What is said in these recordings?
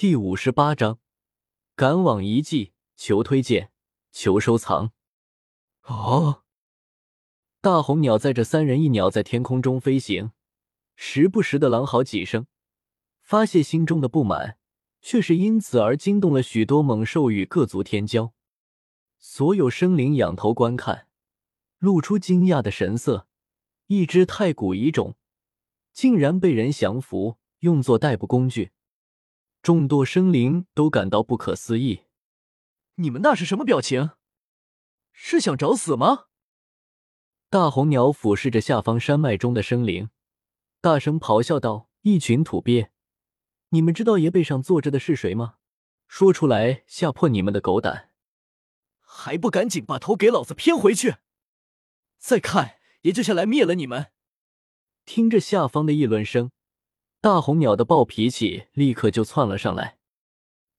第五十八章，赶往遗迹，求推荐，求收藏。哦，大红鸟载着三人一鸟在天空中飞行，时不时的狼嚎几声，发泄心中的不满，却是因此而惊动了许多猛兽与各族天骄。所有生灵仰头观看，露出惊讶的神色。一只太古遗种，竟然被人降服，用作代步工具。众多生灵都感到不可思议。你们那是什么表情？是想找死吗？大红鸟俯视着下方山脉中的生灵，大声咆哮道：“一群土鳖！你们知道爷背上坐着的是谁吗？说出来吓破你们的狗胆！还不赶紧把头给老子偏回去！再看爷就下来灭了你们！”听着下方的议论声。大红鸟的暴脾气立刻就窜了上来，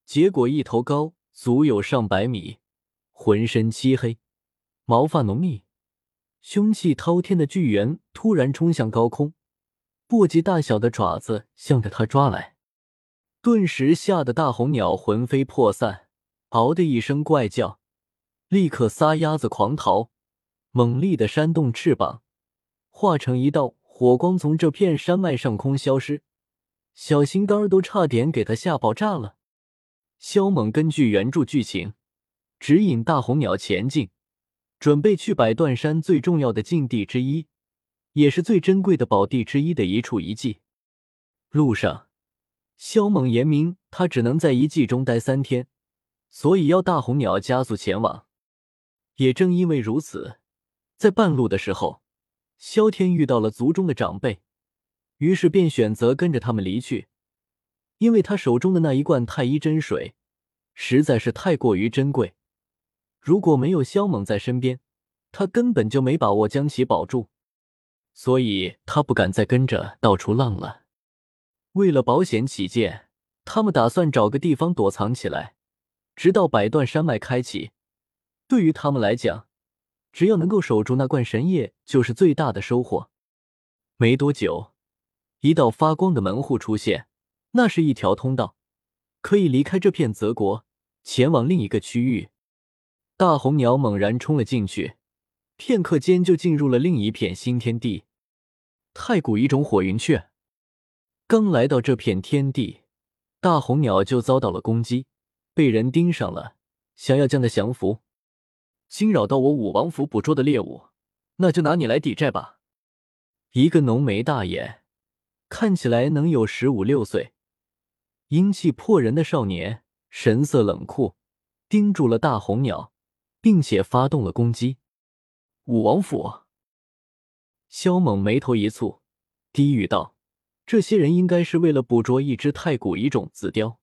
结果一头高足有上百米、浑身漆黑、毛发浓密、凶气滔天的巨猿突然冲向高空，簸箕大小的爪子向着他抓来，顿时吓得大红鸟魂飞魄散，嗷的一声怪叫，立刻撒丫子狂逃，猛力的扇动翅膀，化成一道火光从这片山脉上空消失。小心肝儿都差点给他吓爆炸了。萧猛根据原著剧情指引大红鸟前进，准备去百断山最重要的禁地之一，也是最珍贵的宝地之一的一处遗迹。路上，萧猛言明他只能在遗迹中待三天，所以要大红鸟加速前往。也正因为如此，在半路的时候，萧天遇到了族中的长辈。于是便选择跟着他们离去，因为他手中的那一罐太医真水实在是太过于珍贵，如果没有萧猛在身边，他根本就没把握将其保住，所以他不敢再跟着到处浪了。为了保险起见，他们打算找个地方躲藏起来，直到百断山脉开启。对于他们来讲，只要能够守住那罐神液，就是最大的收获。没多久。一道发光的门户出现，那是一条通道，可以离开这片泽国，前往另一个区域。大红鸟猛然冲了进去，片刻间就进入了另一片新天地。太古一种火云雀，刚来到这片天地，大红鸟就遭到了攻击，被人盯上了，想要将它降服。惊扰到我武王府捕捉的猎物，那就拿你来抵债吧。一个浓眉大眼。看起来能有十五六岁，英气迫人的少年，神色冷酷，盯住了大红鸟，并且发动了攻击。武王府，萧猛眉头一蹙，低语道：“这些人应该是为了捕捉一只太古遗种紫雕。”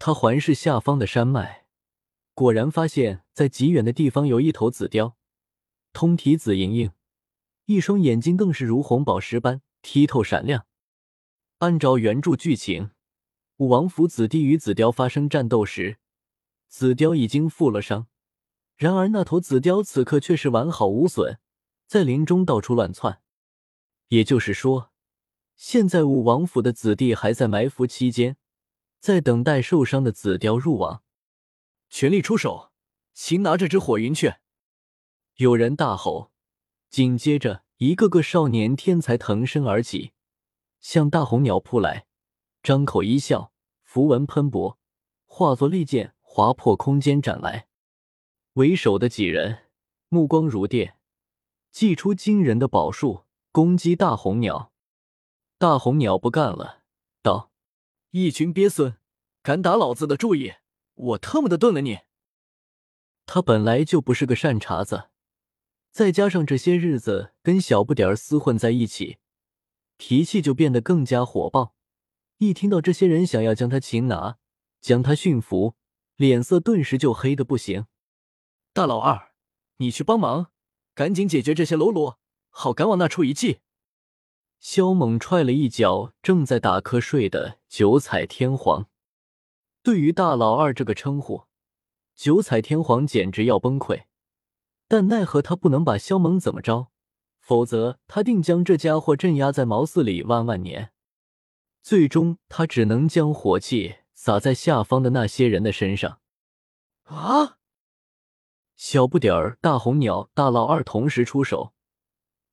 他环视下方的山脉，果然发现，在极远的地方有一头紫雕，通体紫莹莹，一双眼睛更是如红宝石般剔透闪亮。按照原著剧情，武王府子弟与紫雕发生战斗时，紫雕已经负了伤。然而那头紫雕此刻却是完好无损，在林中到处乱窜。也就是说，现在武王府的子弟还在埋伏期间，在等待受伤的紫雕入网。全力出手，擒拿这只火云雀！有人大吼，紧接着一个个少年天才腾身而起。向大红鸟扑来，张口一笑，符文喷薄，化作利剑划破空间斩来。为首的几人目光如电，祭出惊人的宝术攻击大红鸟。大红鸟不干了，道：“一群鳖孙，敢打老子的主意，我特么的炖了你！”他本来就不是个善茬子，再加上这些日子跟小不点儿厮混在一起。脾气就变得更加火爆，一听到这些人想要将他擒拿、将他驯服，脸色顿时就黑的不行。大老二，你去帮忙，赶紧解决这些喽啰，好赶往那处遗迹。萧猛踹了一脚正在打瞌睡的九彩天皇。对于大老二这个称呼，九彩天皇简直要崩溃，但奈何他不能把萧猛怎么着。否则，他定将这家伙镇压在茅寺里万万年。最终，他只能将火气撒在下方的那些人的身上。啊！小不点儿、大红鸟、大老二同时出手，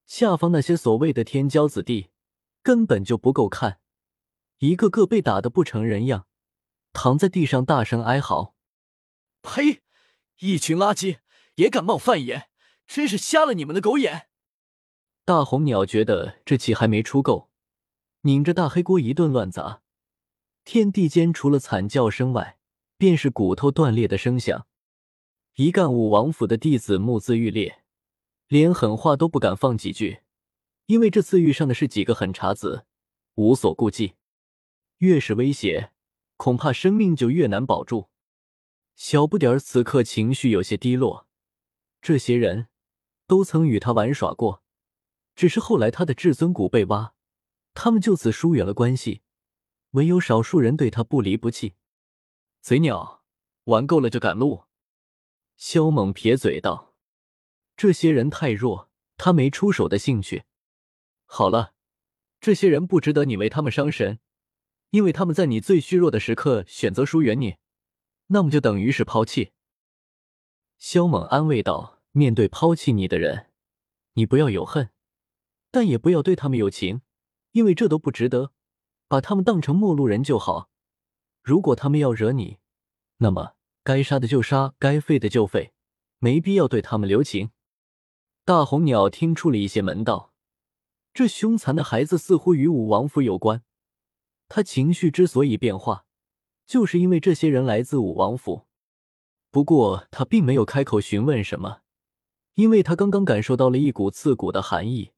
下方那些所谓的天骄子弟根本就不够看，一个个被打得不成人样，躺在地上大声哀嚎：“呸！一群垃圾，也敢冒犯爷，真是瞎了你们的狗眼！”大红鸟觉得这气还没出够，拧着大黑锅一顿乱砸，天地间除了惨叫声外，便是骨头断裂的声响。一干武王府的弟子目眦欲裂，连狠话都不敢放几句，因为这次遇上的是几个狠茬子，无所顾忌，越是威胁，恐怕生命就越难保住。小不点儿此刻情绪有些低落，这些人都曾与他玩耍过。只是后来他的至尊骨被挖，他们就此疏远了关系，唯有少数人对他不离不弃。贼鸟，玩够了就赶路。萧猛撇嘴道：“这些人太弱，他没出手的兴趣。好了，这些人不值得你为他们伤神，因为他们在你最虚弱的时刻选择疏远你，那么就等于是抛弃。”萧猛安慰道：“面对抛弃你的人，你不要有恨。”但也不要对他们有情，因为这都不值得。把他们当成陌路人就好。如果他们要惹你，那么该杀的就杀，该废的就废，没必要对他们留情。大红鸟听出了一些门道，这凶残的孩子似乎与武王府有关。他情绪之所以变化，就是因为这些人来自武王府。不过他并没有开口询问什么，因为他刚刚感受到了一股刺骨的寒意。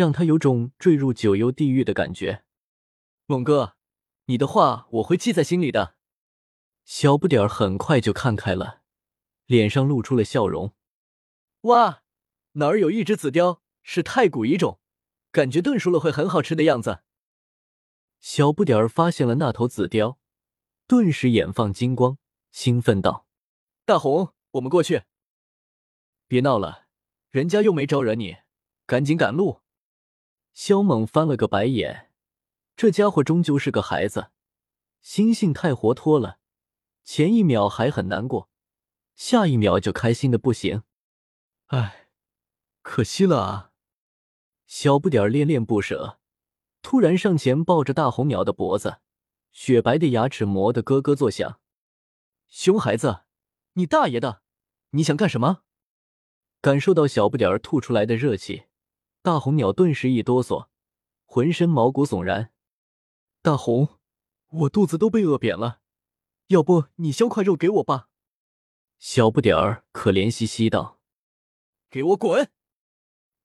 让他有种坠入九幽地狱的感觉。猛哥，你的话我会记在心里的。小不点儿很快就看开了，脸上露出了笑容。哇，哪儿有一只紫貂？是太古遗种，感觉炖熟了会很好吃的样子。小不点儿发现了那头紫貂，顿时眼放金光，兴奋道：“大红，我们过去。别闹了，人家又没招惹你，赶紧赶路。”萧猛翻了个白眼，这家伙终究是个孩子，心性太活脱了。前一秒还很难过，下一秒就开心的不行。哎，可惜了啊！小不点儿恋恋不舍，突然上前抱着大红鸟的脖子，雪白的牙齿磨得咯咯作响。熊孩子，你大爷的！你想干什么？感受到小不点儿吐出来的热气。大红鸟顿时一哆嗦，浑身毛骨悚然。大红，我肚子都被饿扁了，要不你削块肉给我吧？小不点儿可怜兮兮道：“给我滚！”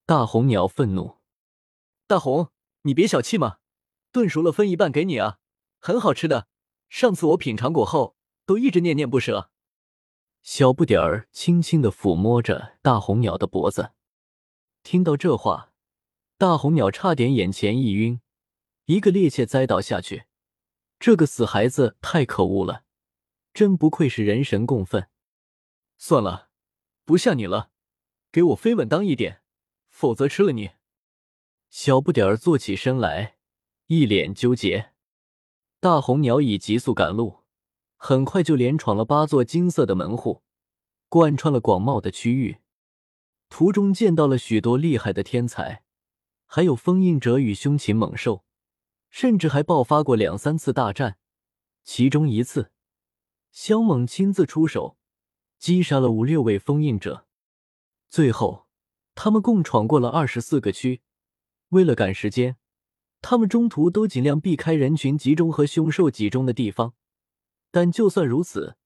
大红鸟愤怒：“大红，你别小气嘛，炖熟了分一半给你啊，很好吃的。上次我品尝过后，都一直念念不舍。”小不点儿轻轻的抚摸着大红鸟的脖子。听到这话，大红鸟差点眼前一晕，一个趔趄栽倒下去。这个死孩子太可恶了，真不愧是人神共愤。算了，不吓你了，给我飞稳当一点，否则吃了你。小不点儿坐起身来，一脸纠结。大红鸟已急速赶路，很快就连闯了八座金色的门户，贯穿了广袤的区域。途中见到了许多厉害的天才，还有封印者与凶禽猛兽，甚至还爆发过两三次大战。其中一次，萧猛亲自出手，击杀了五六位封印者。最后，他们共闯过了二十四个区。为了赶时间，他们中途都尽量避开人群集中和凶兽集中的地方。但就算如此，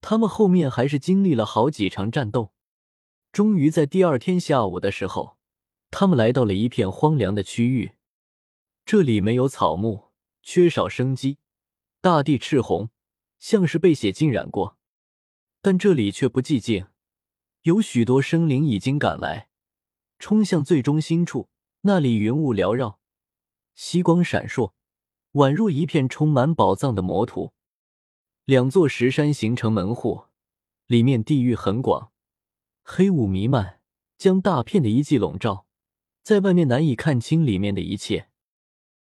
他们后面还是经历了好几场战斗。终于在第二天下午的时候，他们来到了一片荒凉的区域。这里没有草木，缺少生机，大地赤红，像是被血浸染过。但这里却不寂静，有许多生灵已经赶来，冲向最中心处。那里云雾缭绕，夕光闪烁，宛若一片充满宝藏的魔土。两座石山形成门户，里面地域很广。黑雾弥漫，将大片的遗迹笼罩，在外面难以看清里面的一切。